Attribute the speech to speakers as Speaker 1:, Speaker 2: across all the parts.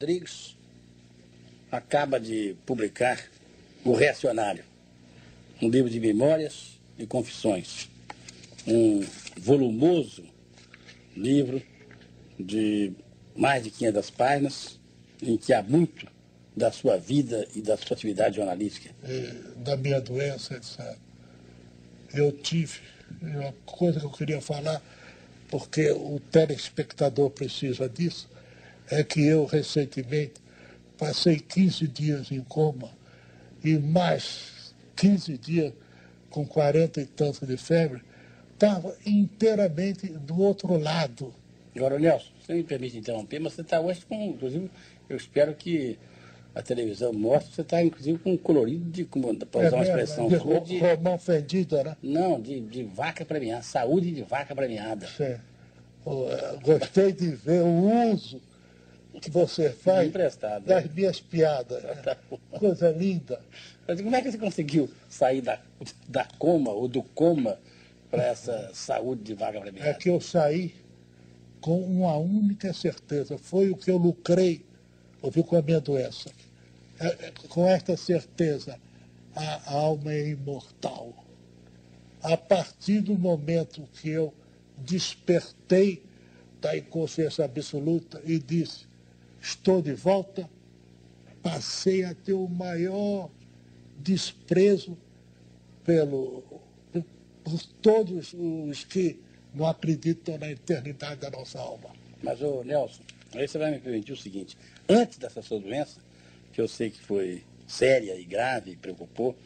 Speaker 1: Rodrigues acaba de publicar O Reacionário, um livro de memórias e confissões. Um volumoso livro de mais de 500 páginas, em que há muito da sua vida e da sua atividade jornalística.
Speaker 2: da minha doença, etc. Eu tive uma coisa que eu queria falar, porque o telespectador precisa disso é que eu recentemente passei 15 dias em coma e mais 15 dias com 40 e tantos de febre, estava inteiramente do outro lado.
Speaker 1: Agora, Nelson, você me permite interromper, mas você está hoje com, inclusive, eu espero que a televisão mostre, você está inclusive com um colorido de, como, para usar é uma expressão
Speaker 2: de, sua, de romão fendido, né?
Speaker 1: Não, de, de vaca premiada, saúde de vaca premiada.
Speaker 2: Sim. Gostei de ver o uso que você faz
Speaker 1: Emprestado.
Speaker 2: das minhas piadas. Tá Coisa linda.
Speaker 1: Mas como é que você conseguiu sair da, da coma ou do coma para essa saúde de vaga premiada?
Speaker 2: É que eu saí com uma única certeza. Foi o que eu lucrei, ouviu, com a minha doença. É, é, com esta certeza, a alma é imortal. A partir do momento que eu despertei da inconsciência absoluta e disse, estou de volta, passei a ter o maior desprezo pelo, por, todos os que não acreditam na eternidade da nossa alma.
Speaker 1: Mas, ô Nelson, aí você vai me permitir o seguinte, antes dessa sua doença, que eu sei que foi séria e grave e preocupou,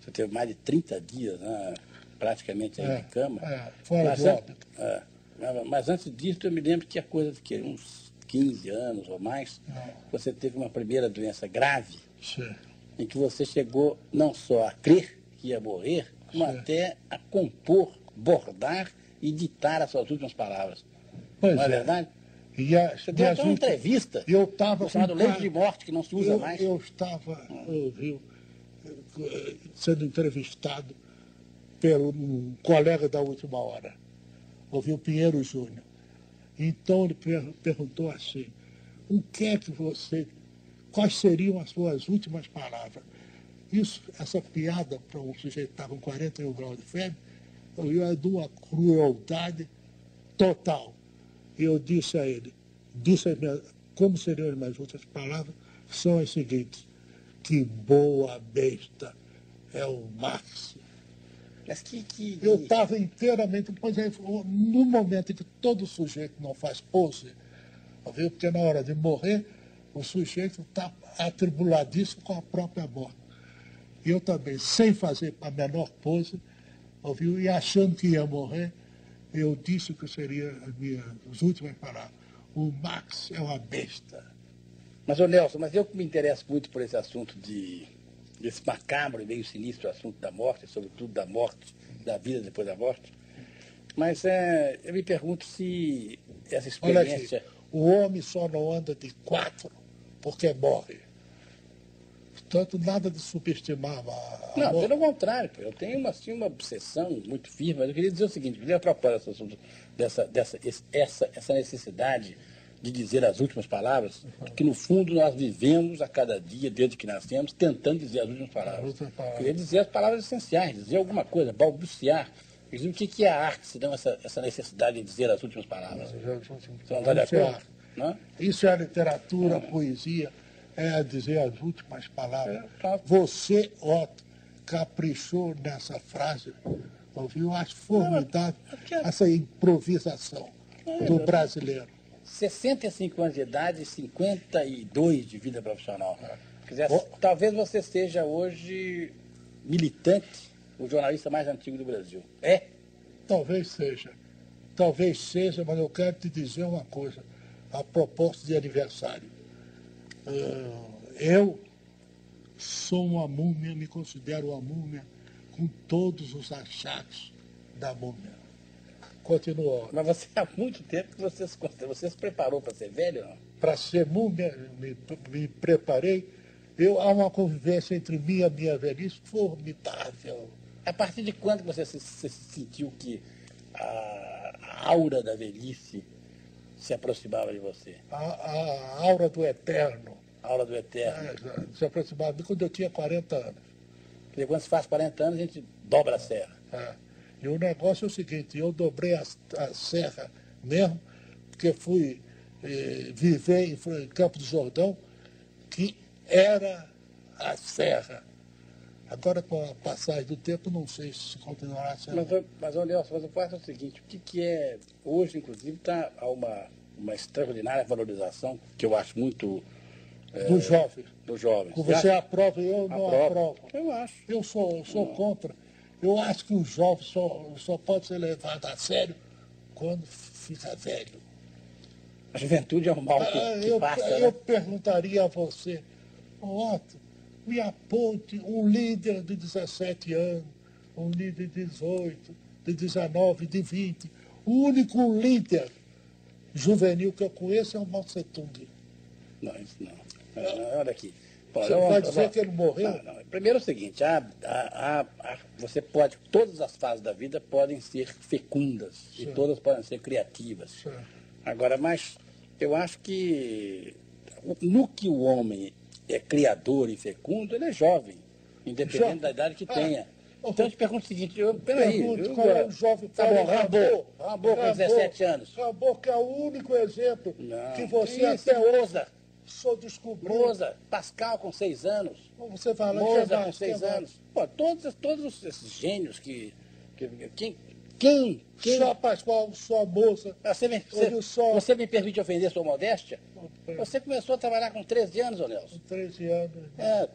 Speaker 1: você teve mais de 30 dias, né, praticamente aí é, de cama.
Speaker 2: É, fora mas, do óbito.
Speaker 1: É, mas antes disso, eu me lembro que a coisa de que uns 15 anos ou mais, você teve uma primeira doença grave,
Speaker 2: Sim.
Speaker 1: em que você chegou não só a crer que ia morrer, como Sim. até a compor, bordar e ditar as suas últimas palavras.
Speaker 2: Pois
Speaker 1: não é,
Speaker 2: é.
Speaker 1: verdade?
Speaker 2: E a,
Speaker 1: você deu até uma entrevista
Speaker 2: eu tava
Speaker 1: chamado Leite de Morte, que não se usa
Speaker 2: eu,
Speaker 1: mais.
Speaker 2: Eu estava eu, sendo entrevistado pelo um colega da última hora, ouvi o Pinheiro Júnior. Então ele perguntou assim, o que é que você, quais seriam as suas últimas palavras? Isso, essa piada para um sujeito que estava com 41 graus de febre, eu de uma crueldade total. E eu disse a ele, disse a minha, como seriam as minhas últimas palavras, são as seguintes, que boa besta é o Marx.
Speaker 1: Mas que, que...
Speaker 2: Eu estava inteiramente, pois é, no momento em que todo sujeito não faz pose, viu? porque na hora de morrer, o sujeito está atribuladíssimo com a própria morte. E eu também, sem fazer a menor pose, ouviu? e achando que ia morrer, eu disse que seria as minhas as últimas palavras. O Max é uma besta.
Speaker 1: Mas, ô Nelson, mas eu que me interesso muito por esse assunto de desse macabro e meio sinistro assunto da morte, sobretudo da morte, da vida depois da morte. Mas é, eu me pergunto se essa experiência.
Speaker 2: Aqui, o homem só não anda de quatro porque morre. Portanto, nada de subestimar a.
Speaker 1: Não, morte. pelo contrário, eu tenho uma, assim, uma obsessão muito firme, mas eu queria dizer o seguinte, eu queria propósito dessa, dessa, essa, essa necessidade de dizer as últimas palavras, que no fundo nós vivemos a cada dia, desde que nascemos, tentando dizer as últimas palavras. Queria dizer as palavras essenciais, dizer alguma coisa, balbuciar. O que é a arte, se não essa, essa necessidade de dizer as últimas palavras? Você não acordo? Não?
Speaker 2: Isso é a literatura, a poesia, é dizer as últimas palavras. É, Você, Otto, caprichou nessa frase, ouviu? Eu acho formidável essa improvisação do brasileiro.
Speaker 1: 65 anos de idade e 52 de vida profissional. Dizer, oh. talvez você seja hoje militante, o jornalista mais antigo do Brasil. É?
Speaker 2: Talvez seja. Talvez seja, mas eu quero te dizer uma coisa, a propósito de aniversário. Uh, eu sou uma múmia, me considero uma múmia com todos os achados da múmia. Continuou.
Speaker 1: Mas você há muito tempo que você se, você se preparou para ser velho?
Speaker 2: Para ser múmia, me, me preparei. Eu, há uma convivência entre mim e a minha velhice formidável.
Speaker 1: A partir de quando você se, se sentiu que a, a aura da velhice se aproximava de você?
Speaker 2: A, a aura do eterno.
Speaker 1: A aula do Eterno.
Speaker 2: É, se aproximava de mim quando eu tinha 40 anos.
Speaker 1: Dizer, quando se faz 40 anos, a gente dobra a serra.
Speaker 2: É. E o negócio é o seguinte, eu dobrei a, a serra mesmo, porque fui eh, viver em, em Campo do Jordão, que era a serra. Agora, com a passagem do tempo, não sei se continuará sendo.
Speaker 1: Mas, mas Nelson, mas o fato é o seguinte, o que, que é, hoje, inclusive, está há uma, uma extraordinária valorização, que eu acho muito
Speaker 2: dos jovens.
Speaker 1: dos jovens.
Speaker 2: Você aprova e eu não aprovo.
Speaker 1: Eu acho.
Speaker 2: Eu sou, eu sou contra. Eu acho que o jovem só, só pode ser levado a sério quando fica velho.
Speaker 1: A juventude é um mal que,
Speaker 2: Ah,
Speaker 1: que
Speaker 2: eu,
Speaker 1: passa,
Speaker 2: eu
Speaker 1: né?
Speaker 2: perguntaria a você, Otto, me aponte um líder de 17 anos, um líder de 18, de 19, de 20. O único líder juvenil que eu conheço é o Mao Tse-tung.
Speaker 1: Não, isso não. Não, não, Olha aqui. Bom,
Speaker 2: Você vai
Speaker 1: eu-
Speaker 2: dizer que ele morreu?
Speaker 1: Não, não. Primeiro é o seguinte, a, a- a- você pode, todas as fases da vida podem ser fecundas e
Speaker 2: Sim.
Speaker 1: todas podem ser criativas.
Speaker 2: Sim.
Speaker 1: Agora, mas eu acho que no que o homem é criador e fecundo, ele é jovem, independente
Speaker 2: Jovem.
Speaker 1: da idade que
Speaker 2: Ah.
Speaker 1: tenha. Então eu te pergunto o seguinte, eu, peraí,
Speaker 2: Pergunto
Speaker 1: eu-
Speaker 2: qual é o jovem
Speaker 1: tá bom, Rambo, Rambo com 17 anos.
Speaker 2: Rambo, que é o único exemplo
Speaker 1: Não,
Speaker 2: que você
Speaker 1: isso,
Speaker 2: até
Speaker 1: Moza,
Speaker 2: só descobriu.
Speaker 1: Moza, Pascal com 6 anos.
Speaker 2: Você fala
Speaker 1: Moza com seis anos. Pô, todos, todos esses gênios que. que quem, quem, quem
Speaker 2: Só Pascoal, só moça.
Speaker 1: você, me, você,
Speaker 2: só.
Speaker 1: você me permite ofender sua modéstia?
Speaker 2: Com
Speaker 1: Você começou a trabalhar com 13 anos, ô Nelson.
Speaker 2: 13 anos.
Speaker 1: É,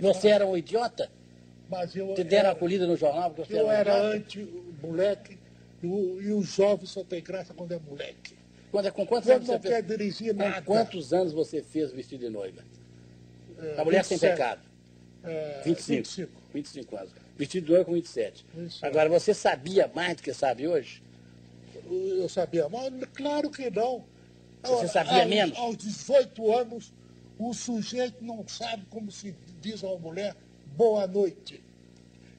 Speaker 1: você era um idiota?
Speaker 2: Mas eu
Speaker 1: Te deram
Speaker 2: era,
Speaker 1: acolhida no jornal porque você
Speaker 2: eu
Speaker 1: era um
Speaker 2: era anti-moleque. E e o jovem só tem graça quando é moleque.
Speaker 1: Quando, com quantos anos
Speaker 2: não
Speaker 1: você
Speaker 2: quer
Speaker 1: fez?
Speaker 2: dirigir
Speaker 1: Com
Speaker 2: nada.
Speaker 1: quantos anos você fez vestido de noiva?
Speaker 2: É,
Speaker 1: A mulher sem
Speaker 2: 27,
Speaker 1: pecado.
Speaker 2: é,
Speaker 1: 25.
Speaker 2: 25.
Speaker 1: 25 anos. Vestido de noiva com 27.
Speaker 2: Isso.
Speaker 1: Agora, você sabia mais do que sabe hoje?
Speaker 2: Eu sabia, mas claro que não.
Speaker 1: Você sabia
Speaker 2: aos,
Speaker 1: menos?
Speaker 2: Aos 18 anos, o sujeito não sabe como se diz a uma mulher boa noite.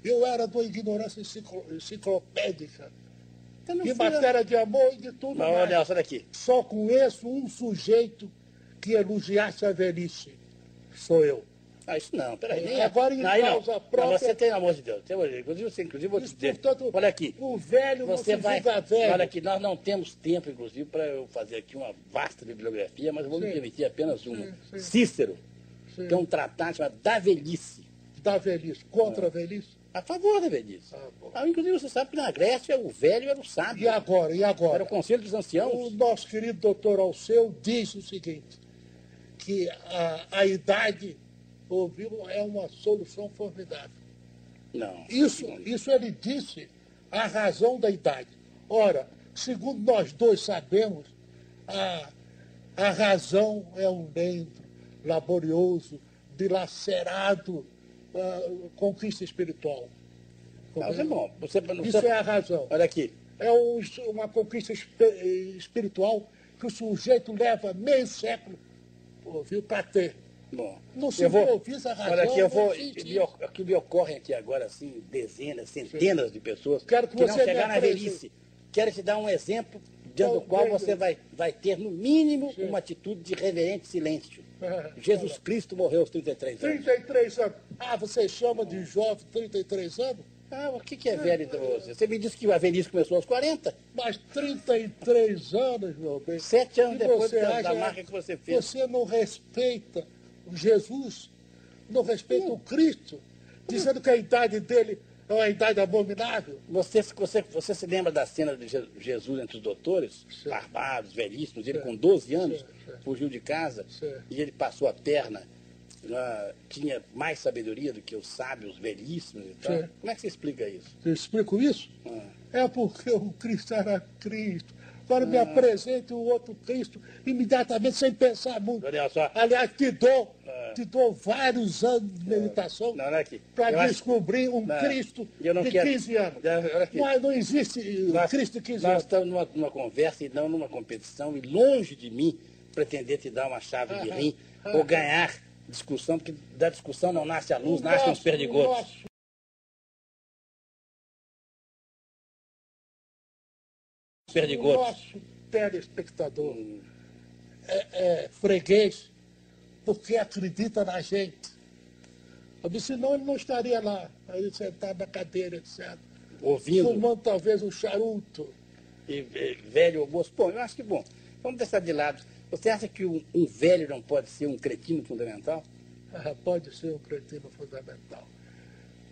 Speaker 2: Eu era de uma ignorância enciclo- enciclopédica.
Speaker 1: Não
Speaker 2: Em
Speaker 1: foi-
Speaker 2: matéria de amor e de tudo
Speaker 1: ô,
Speaker 2: mais.
Speaker 1: Nelson, olha aqui.
Speaker 2: Só conheço um sujeito que elogiasse a velhice. Sou eu.
Speaker 1: Ah, isso não, peraí.
Speaker 2: É,
Speaker 1: Nem
Speaker 2: agora em
Speaker 1: não, não.
Speaker 2: causa
Speaker 1: Não,
Speaker 2: própria-
Speaker 1: você tem, amor de Deus. Tem, inclusive, você, inclusive, vou te
Speaker 2: Isso,
Speaker 1: dizer.
Speaker 2: portanto,
Speaker 1: olha aqui.
Speaker 2: O velho
Speaker 1: Você
Speaker 2: não se
Speaker 1: vai.
Speaker 2: velho.
Speaker 1: Olha aqui, nós não temos tempo, inclusive, para eu fazer aqui uma vasta bibliografia, mas eu vou me
Speaker 2: Sim.
Speaker 1: permitir apenas uma.
Speaker 2: Sim, sim.
Speaker 1: Cícero
Speaker 2: Sim.
Speaker 1: tem um tratado chamado Da Velhice.
Speaker 2: Da velhice. Contra a velhice.
Speaker 1: A favor da velhice.
Speaker 2: Ah, bom.
Speaker 1: Ah, inclusive, você sabe que na Grécia o velho era o sábio.
Speaker 2: E agora? E
Speaker 1: Era
Speaker 2: agora?
Speaker 1: o conselho dos
Speaker 2: O
Speaker 1: anciãos.
Speaker 2: nosso querido doutor Alceu diz o seguinte, que a, a idade ouviu, é uma solução formidável.
Speaker 1: Não.
Speaker 2: Isso, isso ele disse a razão da idade. Ora, segundo nós dois sabemos, a, a razão é um lento, laborioso, dilacerado, ah, conquista espiritual.
Speaker 1: Não, isso é. Você, você,
Speaker 2: Isso é a razão.
Speaker 1: Olha aqui.
Speaker 2: É um- uma conquista espe- espiritual que o sujeito leva meio século para ter.
Speaker 1: Bom,
Speaker 2: Não se
Speaker 1: eu vou,
Speaker 2: a razão,
Speaker 1: olha aqui, eu
Speaker 2: não
Speaker 1: vou, me, que me ocorrem aqui agora, assim, dezenas, centenas de pessoas
Speaker 2: Quero que
Speaker 1: não
Speaker 2: você me
Speaker 1: chegar na velhice. Quero te dar um exemplo diante do
Speaker 2: Qual
Speaker 1: você vai, vai ter, no mínimo, uma atitude de reverente silêncio.
Speaker 2: É,
Speaker 1: Jesus Cristo morreu aos 33 anos.
Speaker 2: 33 anos. Ah, você chama de jovem 33 anos?
Speaker 1: Ah, o que, que é velho para você? Me disse que a velhice começou aos 40.
Speaker 2: Mas 33 anos, meu bem.
Speaker 1: Sete anos depois da, da marca que você fez.
Speaker 2: Você não respeita Jesus, não respeita o Cristo, dizendo que a idade dele é uma idade abominável.
Speaker 1: Você, você, você se lembra da cena de Je- Jesus entre os doutores?
Speaker 2: Sim.
Speaker 1: Barbados, velhíssimos. Ele
Speaker 2: Sim.
Speaker 1: com 12 anos
Speaker 2: Sim,
Speaker 1: fugiu de casa e ele passou a perna. ah, tinha mais sabedoria do que os sábios velhíssimos e tal. Como é que você explica isso?
Speaker 2: Eu explico isso?
Speaker 1: Ah.
Speaker 2: É porque o Cristo era Cristo. Agora
Speaker 1: Ah.
Speaker 2: me apresente o outro Cristo imediatamente, sem pensar muito. Aliás, te dou,
Speaker 1: Ah.
Speaker 2: Te dou vários anos de meditação.
Speaker 1: Eu
Speaker 2: para descobrir um
Speaker 1: Não,
Speaker 2: Cristo de
Speaker 1: quero-
Speaker 2: 15 anos. Mas não existe
Speaker 1: Nós,
Speaker 2: Cristo de 15
Speaker 1: nós
Speaker 2: anos.
Speaker 1: estamos numa, numa conversa e não numa competição, e longe de mim pretender te dar uma chave de rim
Speaker 2: aham.
Speaker 1: ou ganhar discussão, porque da discussão não nasce a luz,
Speaker 2: O
Speaker 1: nascem os
Speaker 2: nosso- o
Speaker 1: perdigotos.
Speaker 2: nosso O nosso telespectador é, é, freguês porque acredita na gente. Eu disse, senão ele não estaria lá, aí sentado na cadeira, etc.
Speaker 1: Ouvindo.
Speaker 2: Fumando talvez um charuto.
Speaker 1: E, velho ou moço. Bom, eu acho que, bom, vamos deixar de lado. Você acha que um, um velho não pode ser um cretino fundamental?
Speaker 2: Ah, pode ser um cretino fundamental.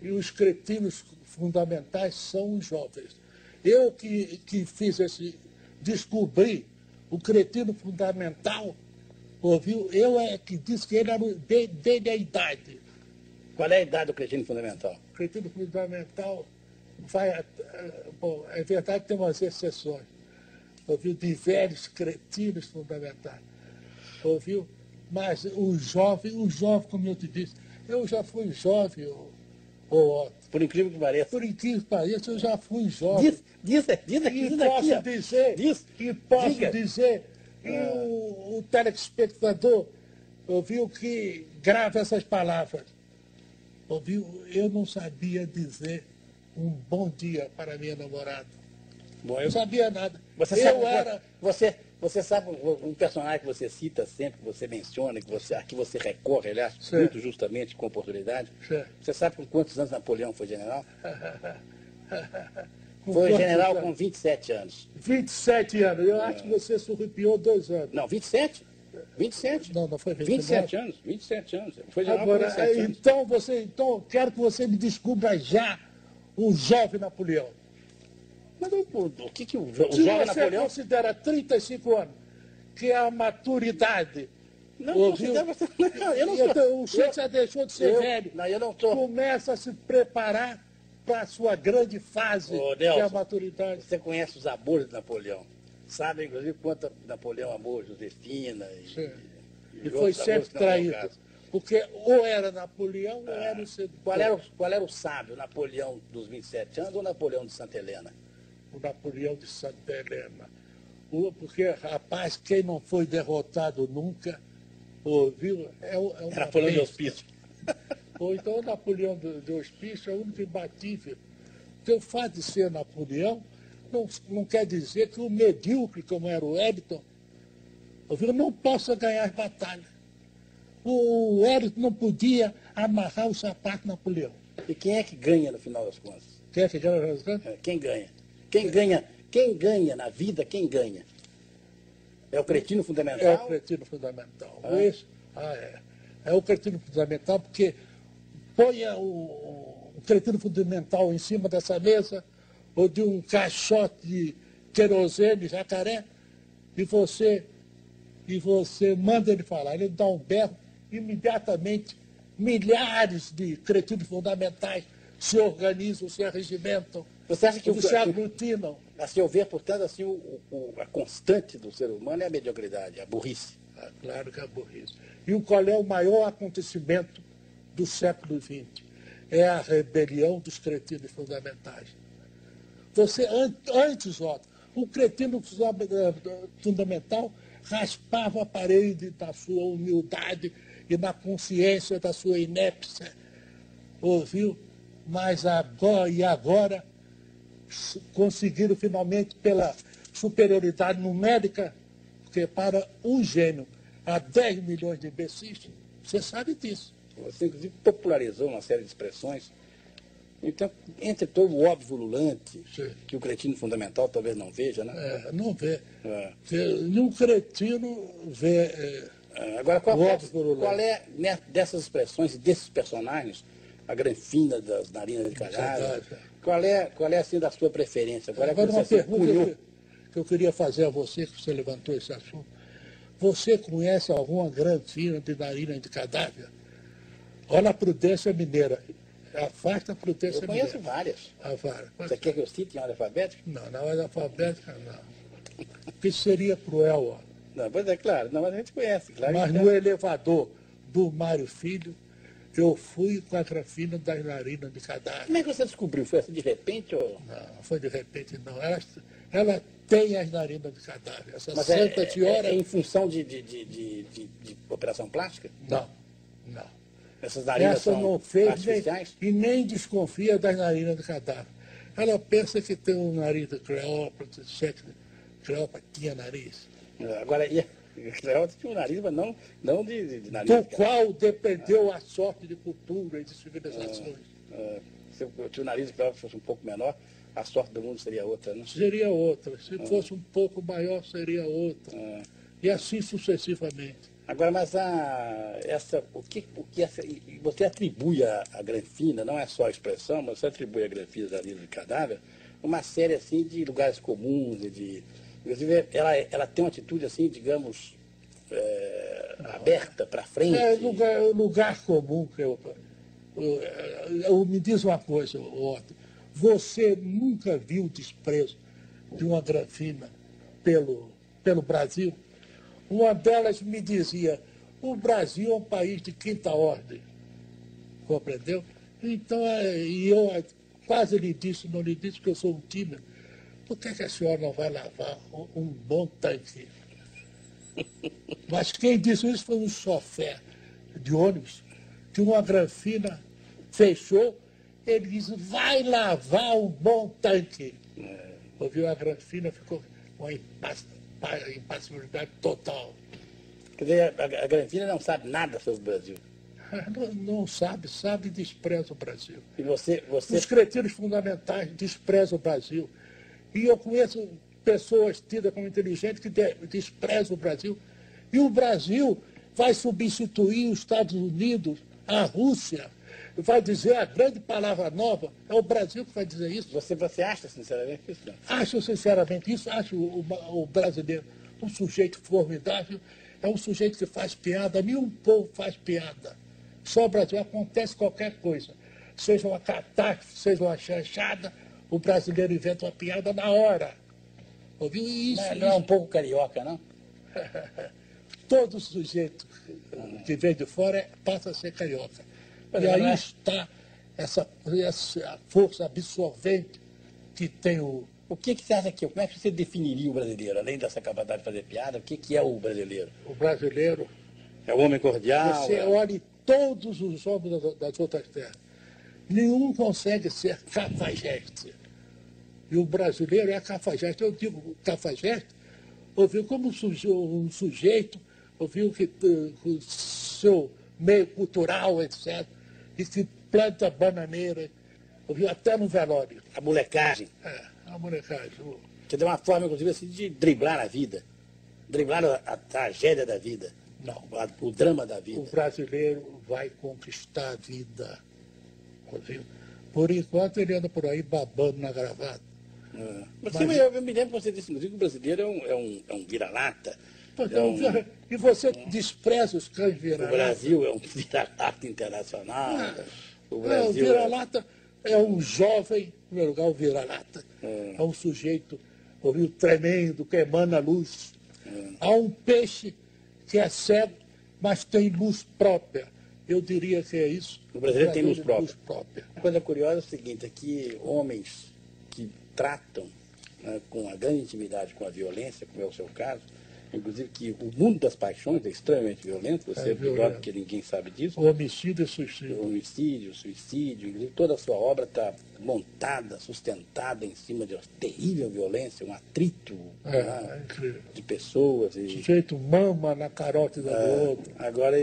Speaker 2: E os cretinos fundamentais são os jovens. Eu que, que fiz esse. descobri o cretino fundamental, ouviu? Eu é que disse que ele era desde a idade.
Speaker 1: Qual é a idade do cretino fundamental?
Speaker 2: O cretino fundamental vai. Bom, é verdade que tem umas exceções. Ouviu? De velhos cretinos fundamentais. Ouviu? Mas o jovem, o jovem, como eu te disse, eu já fui jovem, Otto.
Speaker 1: Por incrível que pareça.
Speaker 2: Por incrível que pareça, eu já fui jovem.
Speaker 1: Diz, diz, diz aqui,
Speaker 2: e
Speaker 1: diz
Speaker 2: posso
Speaker 1: aqui,
Speaker 2: dizer,
Speaker 1: diz,
Speaker 2: e posso
Speaker 1: diga.
Speaker 2: dizer, e o, o telespectador ouviu que grava essas palavras. Ouviu? Eu não sabia dizer um bom dia para minha namorada.
Speaker 1: Bom,
Speaker 2: Eu não sabia nada.
Speaker 1: você
Speaker 2: eu
Speaker 1: sabe,
Speaker 2: era.
Speaker 1: você, você sabe um personagem que você cita sempre, que você menciona, que você, a que você recorre, aliás,
Speaker 2: Certo.
Speaker 1: muito justamente, com oportunidade.
Speaker 2: Certo.
Speaker 1: Você sabe com quantos anos Napoleão foi general?
Speaker 2: Com
Speaker 1: Foi general
Speaker 2: anos?
Speaker 1: com 27 anos.
Speaker 2: 27 anos. Eu acho que você surrupiou dois anos.
Speaker 1: Não, 27? 27?
Speaker 2: Não, não foi 29.
Speaker 1: 27 anos, 27 anos. Foi general com
Speaker 2: Agora,
Speaker 1: 27 anos.
Speaker 2: então você, então quero que você me descubra já um jovem Napoleão.
Speaker 1: Mas o, o, o que, que o, o
Speaker 2: Se
Speaker 1: jovem
Speaker 2: você
Speaker 1: Napoleão...
Speaker 2: considera 35 anos, que é a maturidade.
Speaker 1: Não,
Speaker 2: ouviu?
Speaker 1: não, eu não
Speaker 2: E
Speaker 1: sou-
Speaker 2: O Chico já deixou de ser
Speaker 1: eu-
Speaker 2: velho.
Speaker 1: Não, eu não estou...
Speaker 2: Começa a se preparar para a sua grande fase,
Speaker 1: Ô,
Speaker 2: é
Speaker 1: Nelson,
Speaker 2: maturidade.
Speaker 1: Você conhece os amores de Napoleão. Sabe, inclusive, quanto Napoleão amou Josefina. E, e
Speaker 2: E foi sempre traído. Porque ou era Napoleão ou era o sedutor.
Speaker 1: Qual era, o, qual era o sábio, Napoleão dos 27 anos ou Napoleão de Santa Helena?
Speaker 2: o Napoleão de Santa Helena. Porque, rapaz, quem não foi derrotado nunca, ouviu? É, o- é
Speaker 1: Era Napoleão de. Hospício.
Speaker 2: Ou então o Napoleão de, de Hospício é o único imbatível. Porque o fato de ser Napoleão não, não quer dizer que o medíocre, como era o Wellington, ouviu, não possa ganhar as batalhas. O Wellington não podia amarrar o sapato Napoleão.
Speaker 1: E quem é que ganha no final das contas?
Speaker 2: Quer que ganhe as
Speaker 1: É, Quem ganha? Quem ganha? Quem ganha na vida? Quem ganha? É o cretino fundamental?
Speaker 2: É o cretino fundamental.
Speaker 1: Ah.
Speaker 2: Esse, ah, é. É o cretino fundamental porque ponha o, o cretino fundamental em cima dessa mesa ou de um caixote de querosene, jacaré, e você, e você manda ele falar. Ele dá um berro, imediatamente milhares de cretinos fundamentais se organizam, se arregimentam,
Speaker 1: Você acha que o,
Speaker 2: se aglutinam.
Speaker 1: a seu ver, portanto, assim, o, o- a constante do ser humano é a mediocridade, a burrice.
Speaker 2: Ah, claro que é burrice. E qual é o maior acontecimento do século XX? É a rebelião dos cretinos fundamentais. Você, an- antes, o cretino funda- fundamental raspava a parede na sua humildade e na consciência da sua inépcia. Ouviu? Mas agora, e agora, conseguiram finalmente, pela superioridade numérica, porque para um gênio há 10 milhões de imbecis, você sabe disso.
Speaker 1: Você, inclusive, popularizou uma série de expressões. Então, entre todo o óbvio ululante,
Speaker 2: Sim.
Speaker 1: que o cretino fundamental talvez não veja, né?
Speaker 2: É, não vê.
Speaker 1: É.
Speaker 2: Nenhum cretino vê. é,
Speaker 1: É, Agora, qual,
Speaker 2: O óbvio ululante.
Speaker 1: qual é, né, dessas expressões e desses personagens, a granfina das narinas de cajado,
Speaker 2: Cajado.
Speaker 1: qual é, qual é, assim, da sua preferência? Qual é
Speaker 2: Agora, uma
Speaker 1: assim,
Speaker 2: pergunta que eu queria fazer a você, que você levantou esse assunto. Você conhece alguma granfina de narina de cadáver? Olha a prudência mineira. Afasta a prudência
Speaker 1: Eu conheço
Speaker 2: mineira.
Speaker 1: várias.
Speaker 2: A vara.
Speaker 1: Você quer que eu cite em ordem alfabética?
Speaker 2: Não, na ordem alfabética, não. Porque seria cruel, ó.
Speaker 1: Não, pois é, claro. Não, mas a gente conhece, claro.
Speaker 2: Mas
Speaker 1: que
Speaker 2: no elevador do Mário Filho, eu fui com a grafina das narinas de cadáver.
Speaker 1: Como é que você descobriu? Foi assim de repente ou...
Speaker 2: Não, foi de repente, não. Ela, ela tem as narinas de cadáver. Essa
Speaker 1: Mas é,
Speaker 2: santa
Speaker 1: é-
Speaker 2: senhora.
Speaker 1: é em função de, de, de, de- de operação plástica?
Speaker 2: Não, não.
Speaker 1: Essas narinas
Speaker 2: Essa
Speaker 1: são
Speaker 2: não fez nem, e nem desconfia das narinas de cadáver. Ela pensa que tem um nariz de Cleópatra, etc. Cleópatra tinha nariz.
Speaker 1: Agora, e, Cleópatra tinha um nariz, mas não, não de, de, nariz.
Speaker 2: Do qual dependeu a sorte de cultura e de civilizações.
Speaker 1: Ah, se o se o nariz de Cleópatra fosse um pouco menor, a sorte do mundo seria outra, né?
Speaker 2: Seria outra. Se fosse um pouco maior, seria outra.
Speaker 1: Ah.
Speaker 2: E assim sucessivamente.
Speaker 1: Agora, mas a, essa, o que, o que essa, você atribui à, à Granfina, não é só a expressão, mas você atribui à Granfina da Lila de Cadáver, uma série assim de lugares comuns, de, inclusive ela, ela tem uma atitude assim, digamos, é, aberta para frente.
Speaker 2: É lugar, lugar comum que eu, eu, eu- Me diz uma coisa, Otto. Você nunca viu desprezo de uma grafina pelo, pelo Brasil? Uma delas me dizia, o Brasil é um país de quinta ordem. Compreendeu? Então, é, e eu quase lhe disse, não lhe disse que eu sou um tímido. Por que, que a senhora não vai lavar um- bom tanque? Mas quem disse isso foi um chofer de ônibus, que uma granfina fechou, ele disse, vai lavar um bom tanque. Ouviu a granfina, ficou com uma pa- impassibilidade total.
Speaker 1: Quer dizer, a, a Granfina não sabe nada sobre o Brasil.
Speaker 2: Não, não sabe, sabe e despreza o Brasil.
Speaker 1: E você, você
Speaker 2: Os cretinos fundamentais desprezam o Brasil. E eu conheço pessoas tidas como inteligentes que de- desprezam o Brasil. E o Brasil vai substituir os Estados Unidos, a Rússia, vai dizer a grande palavra nova. É o Brasil que vai dizer isso.
Speaker 1: Você, você acha, sinceramente, isso? Não?
Speaker 2: Acho sinceramente isso, acho o, o brasileiro um sujeito formidável, é um sujeito que faz piada, nenhum povo faz piada. Só o Brasil acontece qualquer coisa. Seja uma catástrofe, seja uma chanchada, o brasileiro inventa uma piada na hora. Ouviu? Isso,
Speaker 1: Não, é- não é um pouco carioca, não?
Speaker 2: todo sujeito que vem de fora é- passa a ser carioca.
Speaker 1: Mas
Speaker 2: E aí
Speaker 1: é?
Speaker 2: está essa, essa força absorvente que tem o,
Speaker 1: O que, que você acha que, como é que você definiria o brasileiro? Além dessa capacidade de fazer piada, o que, que é o brasileiro?
Speaker 2: o brasileiro.
Speaker 1: É o homem cordial?
Speaker 2: Você
Speaker 1: é-
Speaker 2: olhe todos os homens das, outras terras. Nenhum consegue ser cafajeste. E o brasileiro é cafajeste. Eu digo cafajeste, ouviu como um um sujeito, ouviu que eh, o seu meio cultural, etc., e que planta bananeira, ouviu até no velório.
Speaker 1: A molecagem.
Speaker 2: É, a molecagem. o-
Speaker 1: Que é uma forma, inclusive, assim, de driblar a vida. Driblar a, a tragédia da vida.
Speaker 2: Não.
Speaker 1: A- o drama da
Speaker 2: o
Speaker 1: vida.
Speaker 2: brasileiro vai conquistar a vida. Ouviu? Por enquanto ele anda por aí babando na gravata.
Speaker 1: É. Mas,
Speaker 2: Mas-
Speaker 1: eu, eu me lembro que você disse, inclusive, que o brasileiro é um, é um, é um vira-lata. É um-
Speaker 2: E você despreza os cães
Speaker 1: o
Speaker 2: vira-lata.
Speaker 1: Brasil é um vira-lata internacional. O
Speaker 2: É, o
Speaker 1: Brasil é-
Speaker 2: vira-lata é um jovem, em primeiro lugar, o vira-lata.
Speaker 1: É.
Speaker 2: É um sujeito, ouviu, tremendo, que emana luz. Há um peixe que é cego, mas tem luz própria. Eu diria que é isso.
Speaker 1: O brasileiro tem luz própria.
Speaker 2: própria.
Speaker 1: Uma coisa curiosa é o seguinte, é que homens que tratam né, com a grande intimidade com a violência, como é o seu caso, inclusive que o mundo das paixões é extremamente violento, você
Speaker 2: É
Speaker 1: é,
Speaker 2: violento.
Speaker 1: do que ninguém sabe disso,
Speaker 2: O homicídio e suicídio.
Speaker 1: o homicídio, o suicídio, inclusive toda a sua obra está montada, sustentada em cima de uma terrível violência, um atrito
Speaker 2: É,
Speaker 1: né,
Speaker 2: é
Speaker 1: de pessoas.
Speaker 2: O
Speaker 1: E,
Speaker 2: sujeito mama na carótida do
Speaker 1: é,
Speaker 2: outro.
Speaker 1: agora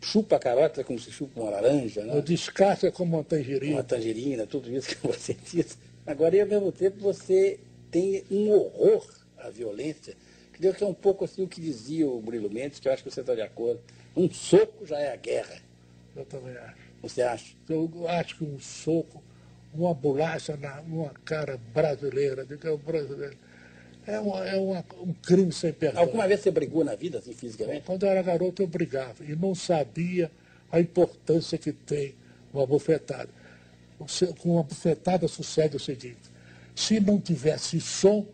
Speaker 1: chupa a carota como se chupa uma laranja, né?
Speaker 2: O descarte é como uma tangerina.
Speaker 1: uma tangerina, tudo isso que você disse. Agora, e ao mesmo tempo, você tem um horror à violência, deu que é um pouco assim o que dizia o Murilo Mendes, que eu acho que você está de acordo. Um soco já é a guerra,
Speaker 2: Eu também acho.
Speaker 1: você acha?
Speaker 2: Eu acho que um soco, uma bolacha na uma cara brasileira, que é brasileiro, é, uma, é uma- um crime sem perdão.
Speaker 1: Alguma vez você brigou na vida, assim, fisicamente?
Speaker 2: Quando eu era garoto, eu brigava e não sabia a importância que tem uma bufetada. Você- Com uma bufetada sucede o seguinte: se não tivesse som,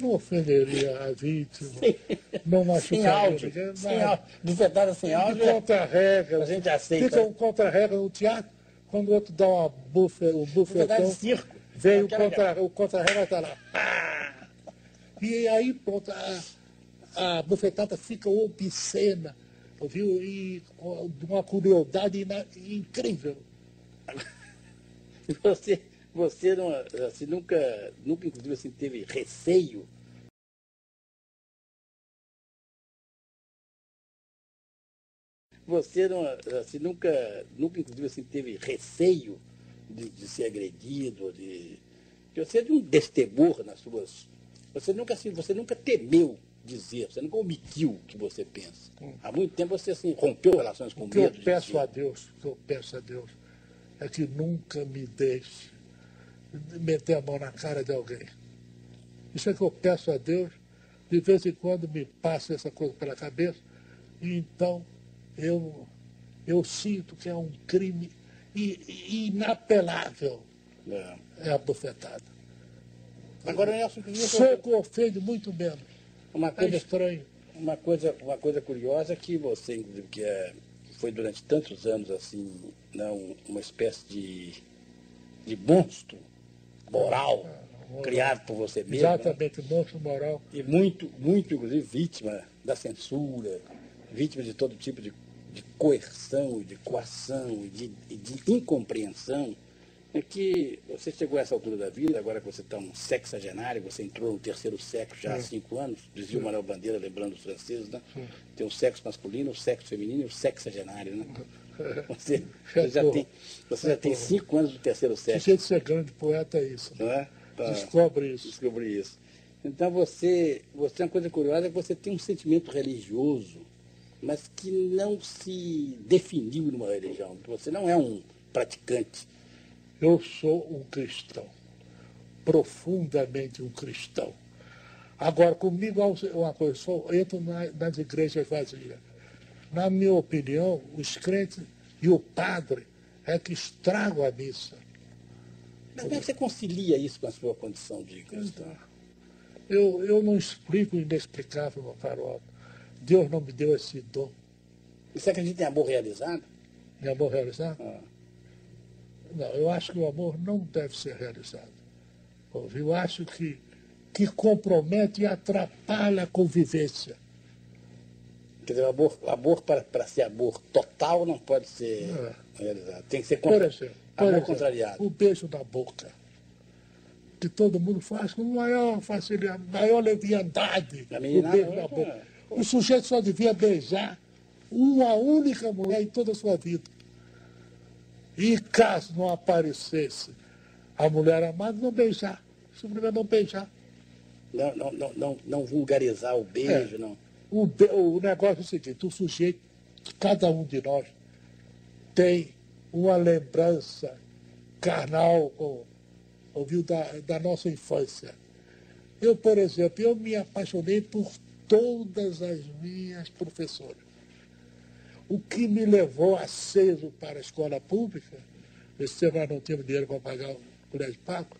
Speaker 2: não ofenderia a vítima, não
Speaker 1: Sem
Speaker 2: machucaria
Speaker 1: áudio,
Speaker 2: ninguém,
Speaker 1: sem áudio. Bufetada sem
Speaker 2: De
Speaker 1: áudio, é-
Speaker 2: contra-regra.
Speaker 1: a gente aceita.
Speaker 2: Fica um contra-regra no teatro, quando o outro dá uma bufe,
Speaker 1: bufetada
Speaker 2: bufetão,
Speaker 1: de circo.
Speaker 2: vem o
Speaker 1: Aquela-
Speaker 2: contra- o contra-regra está lá. Pá! E aí, pronto, a, a bufetada fica obscena, viu? E com uma crueldade incrível.
Speaker 1: Você, você não, assim, nunca, nunca, inclusive, assim, teve receio Você não, assim, nunca, nunca, inclusive, assim, teve receio de, de ser agredido, de, você de um destemor nas suas. Você nunca, assim, você nunca temeu dizer, você nunca omitiu o que você pensa. Hum. Há muito tempo você assim, rompeu relações com o
Speaker 2: que. Eu peço de a Deus, o que eu peço a Deus é que nunca me deixe meter a mão na cara de alguém. Isso é que eu peço a Deus. De vez em quando me passa essa coisa pela cabeça, e então eu, eu sinto que é um crime inapelável. É, é a bufetada.
Speaker 1: Agora, Nelson,
Speaker 2: Soco ofende muito menos.
Speaker 1: Uma coisa é estranha. Uma coisa, uma coisa curiosa é que você, inclusive, que é, foi durante tantos anos assim, não, uma espécie de, de monstro moral criado por você mesmo.
Speaker 2: Né? Exatamente, né? monstro moral.
Speaker 1: E muito, muito, inclusive, vítima da censura, vítima de todo tipo de, de coerção, de coação de, de incompreensão é que você chegou a essa altura da vida, agora que você está um sexagenário, você entrou no terceiro sexo já há cinco anos, dizia o Manuel Bandeira, lembrando os franceses, né? Tem o sexo masculino, o sexo feminino e o sexagenário, né? Você, você já, tem, você já tem cinco anos do terceiro sexo.
Speaker 2: Que jeito de ser grande poeta é isso. Né? É? Tá. Descobre isso.
Speaker 1: Descobri isso. Então você, você, uma coisa curiosa é que você tem um sentimento religioso, mas que não se definiu numa religião. Você não é um praticante
Speaker 2: eu sou um cristão, profundamente um cristão. Agora, comigo, uma coisa, eu entro nas igrejas vazias. Na minha opinião, os crentes e o padre é que estragam a missa.
Speaker 1: Mas como é que você concilia isso com a sua condição de cristão?
Speaker 2: Então, eu, eu não explico o inexplicável, meu caro Deus não me deu esse dom.
Speaker 1: E você acredita em amor realizado?
Speaker 2: Em amor realizado? Ah. Não, eu acho que o amor não deve ser realizado. Eu acho que, que compromete e atrapalha a convivência.
Speaker 1: Quer dizer, o amor, o amor para, para ser amor total não pode ser é. realizado. Tem que ser contra, exemplo, contrariado.
Speaker 2: O beijo na boca. Que todo mundo faz com maior facilidade, maior leviandade. o beijo na boca. O sujeito só devia beijar uma única mulher em toda a sua vida. E caso não aparecesse a mulher amada, não beijar. Simplesmente não beijar.
Speaker 1: Não, não, não, não, não vulgarizar o beijo, é. não.
Speaker 2: O, o negócio é o seguinte, o sujeito, cada um de nós, tem uma lembrança carnal, ouviu, da, da nossa infância. Eu, por exemplo, eu me apaixonei por todas as minhas professoras. O que me levou aceso para a escola pública, esse nós não tínhamos dinheiro para pagar o colégio pago,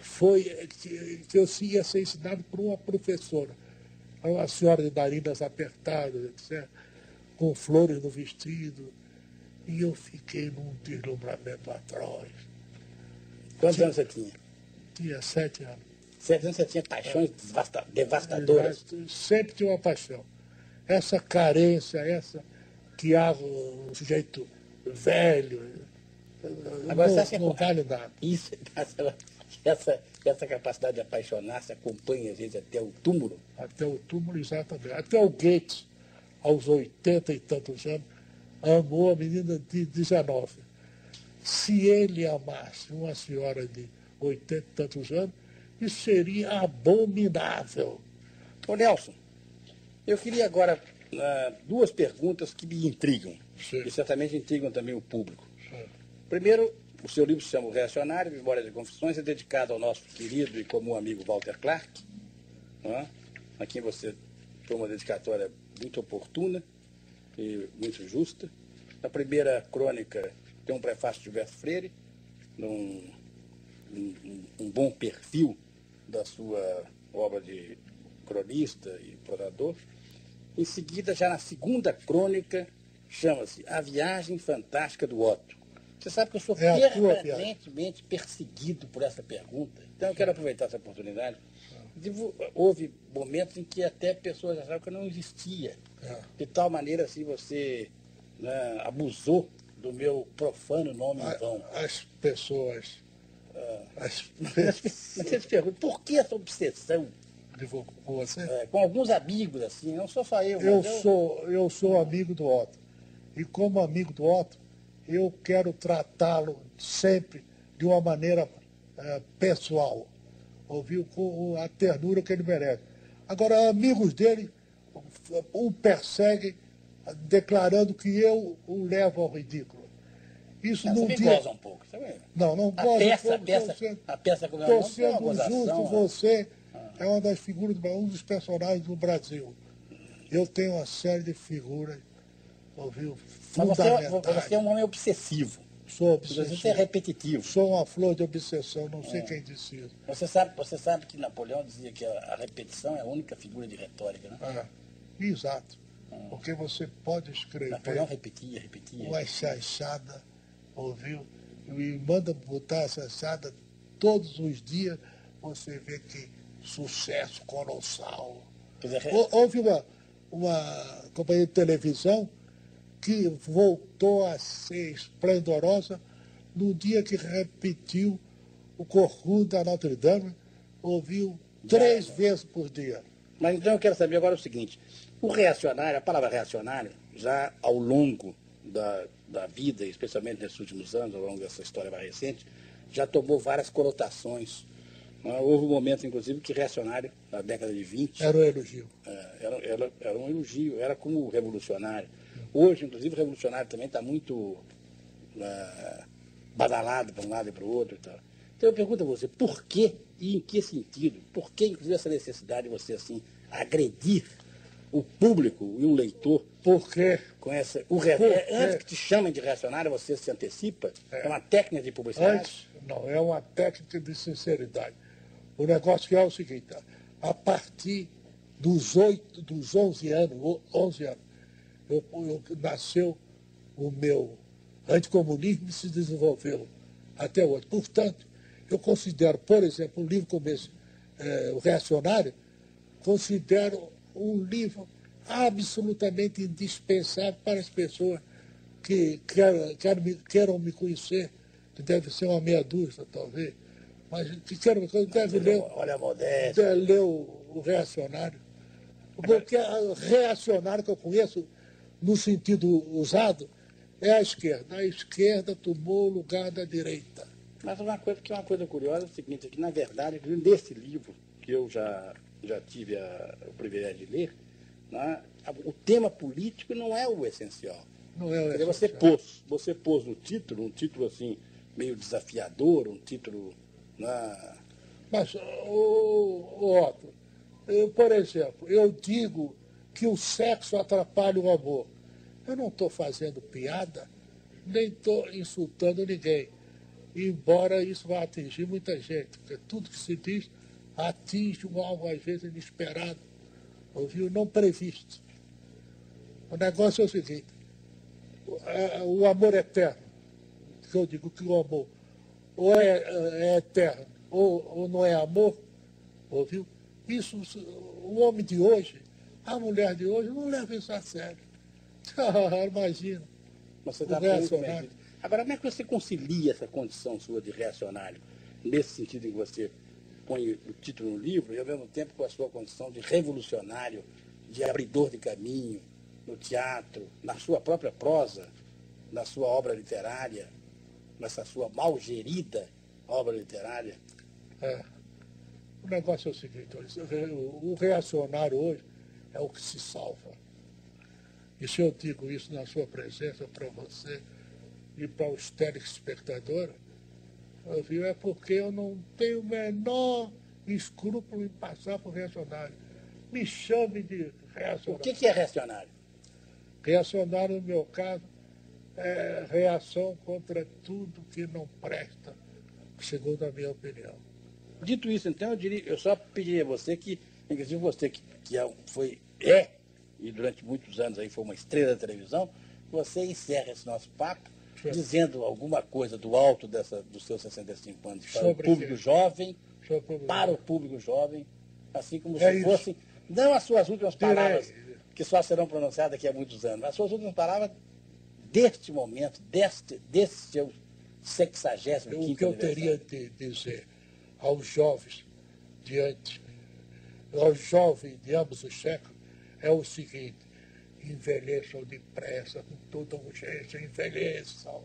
Speaker 2: foi que, que eu ia ser ensinado por uma professora, uma senhora de narinas apertadas, etc., com flores no vestido. E eu fiquei num deslumbramento atroz.
Speaker 1: Quantos anos você tinha?
Speaker 2: Tinha sete anos.
Speaker 1: Sete anos você tinha paixões é. devastadoras?
Speaker 2: Sempre tinha uma paixão. Essa carência, essa que há um sujeito velho. Agora, não, você não vale nada.
Speaker 1: Isso, essa, essa capacidade de apaixonar-se acompanha a gente até o túmulo?
Speaker 2: Até o túmulo, exatamente. Até o Gates, aos 80 e tantos anos, amou a menina de 19. Se ele amasse uma senhora de 80 e tantos anos, isso seria abominável.
Speaker 1: Ô Nelson, eu queria agora uh, duas perguntas que me intrigam, Sim. e certamente intrigam também o público. Sim. Primeiro, o seu livro se chama O Reacionário, Memórias e Confissões, é dedicado ao nosso querido e comum amigo Walter Clark, é? a quem você foi uma dedicatória muito oportuna e muito justa. A primeira crônica tem um prefácio de Gilberto Freire, num, um, um bom perfil da sua obra de cronista e prosador. Em seguida, já na segunda crônica, chama-se A Viagem Fantástica do Otto. Você sabe que eu sou é permanentemente perseguido por essa pergunta. Então eu quero aproveitar essa oportunidade. Houve momentos em que até pessoas acharam que eu não existia. É. De tal maneira assim você né, abusou do meu profano nome em vão.
Speaker 2: As pessoas. Ah. As
Speaker 1: pessoas. Mas você se pergunta, por que essa obsessão
Speaker 2: com você?
Speaker 1: É, com alguns amigos, assim, não sou só eu.
Speaker 2: Eu, eu... Sou, eu sou amigo do Otto. E como amigo do Otto, eu quero tratá-lo sempre de uma maneira é, pessoal, ouviu? Com a ternura que ele merece. Agora, amigos dele o perseguem declarando que eu o levo ao ridículo.
Speaker 1: Isso não dia... um pouco, sabe?
Speaker 2: Não, não
Speaker 1: a peça, a peça,
Speaker 2: você,
Speaker 1: a peça
Speaker 2: como Estou sendo justo, você ah. é uma das figuras, um dos personagens do Brasil. Eu tenho uma série de figuras, ouviu?
Speaker 1: Mas você, é, você é um homem obsessivo.
Speaker 2: Sou obsessivo.
Speaker 1: Você é repetitivo.
Speaker 2: Sou uma flor de obsessão, não sei é. quem disse isso.
Speaker 1: Você sabe, você sabe que Napoleão dizia que a, a repetição é a única figura de retórica, né?
Speaker 2: É, exato. Hum. Porque você pode escrever.
Speaker 1: Napoleão repetia, repetia.
Speaker 2: Uma chachada, ouviu? E manda botar essa chachada todos os dias, você vê que sucesso colossal. Dizer, Houve uma, uma companhia de televisão que voltou a ser esplendorosa no dia que repetiu o Corru da Notre Dame, ouviu três vezes por dia.
Speaker 1: Mas então eu quero saber agora o seguinte, o reacionário, a palavra reacionário, já ao longo da, da vida, especialmente nesses últimos anos, ao longo dessa história mais recente, já tomou várias conotações. Houve um momento, inclusive, que reacionário, na década de 20...
Speaker 2: Era um elogio.
Speaker 1: É, era, era, era um elogio, era como revolucionário. Hoje, inclusive, o revolucionário também está muito uh, badalado para um lado e para o outro. E tal. Então eu pergunto a você, por que e em que sentido? Por que, inclusive, essa necessidade de você, assim, agredir o público e o leitor?
Speaker 2: Por quê?
Speaker 1: Com essa, o re... É, antes que te chamem de reacionário, você se antecipa? É, é uma técnica de publicidade?
Speaker 2: Antes, não, é uma técnica de sinceridade. O negócio é o seguinte, a partir dos, 8, dos 11 anos, 11 anos, eu, eu, nasceu o meu anticomunismo e se desenvolveu até hoje. Portanto, eu considero, por exemplo, um livro como esse, é, O Reacionário, considero um livro absolutamente indispensável para as pessoas que queiram, queiram, me, queiram me conhecer, que deve ser uma meia dúzia, talvez, mas conhecer, deve ler,
Speaker 1: olha deve
Speaker 2: ler o, o Reacionário. Porque o reacionário que eu conheço, no sentido usado, é a esquerda. A esquerda tomou o lugar da direita.
Speaker 1: Mas uma coisa que é uma coisa curiosa é o seguinte, é que na verdade, nesse livro, que eu já, já tive a, o privilégio de ler, né, o tema político não é o essencial.
Speaker 2: Não é o
Speaker 1: essencial. Você pôs, você pôs no título, um título assim, meio desafiador, um título. Né,
Speaker 2: Mas, o, o Otto, eu, por exemplo, eu digo que o sexo atrapalha o amor. Eu não estou fazendo piada, nem estou insultando ninguém. Embora isso vá atingir muita gente, porque tudo que se diz atinge um alvo, às vezes, inesperado, ouviu, não previsto. O negócio é o seguinte, o amor eterno, que eu digo que o amor ou é, é eterno ou, ou não é amor, ouviu? Isso, o homem de hoje a mulher de hoje não leva isso a sério. Imagina.
Speaker 1: Você está reacionário. Agora, como é que você concilia essa condição sua de reacionário, nesse sentido em que você põe o título no livro, e ao mesmo tempo com a sua condição de revolucionário, de abridor de caminho, no teatro, na sua própria prosa, na sua obra literária, nessa sua mal gerida obra literária?
Speaker 2: É. O negócio é o seguinte, o reacionário hoje é o que se salva. E se eu digo isso na sua presença para você e para os telespectadores, viu, é porque eu não tenho o menor escrúpulo em passar por reacionário. Me chame de reacionário. O
Speaker 1: que, que é reacionário?
Speaker 2: Reacionário, no meu caso, é reação contra tudo que não presta, segundo a minha opinião.
Speaker 1: Dito isso, então, eu, diria, eu só pediria a você que, inclusive você que, que é foi é, e durante muitos anos aí foi uma estrela da televisão, você encerra esse nosso papo Sim. dizendo alguma coisa do alto dessa, dos seus 65 anos para Sobre o público jovem, para o público jovem, assim como é se fossem, não as suas últimas palavras, que só serão pronunciadas daqui a muitos anos, as suas últimas palavras deste momento, deste, deste seu sexagésimo
Speaker 2: O que eu teria de dizer aos jovens diante, aos jovens de ambos os séculos, é o seguinte: envelheçam depressa, com toda urgência, envelheçam.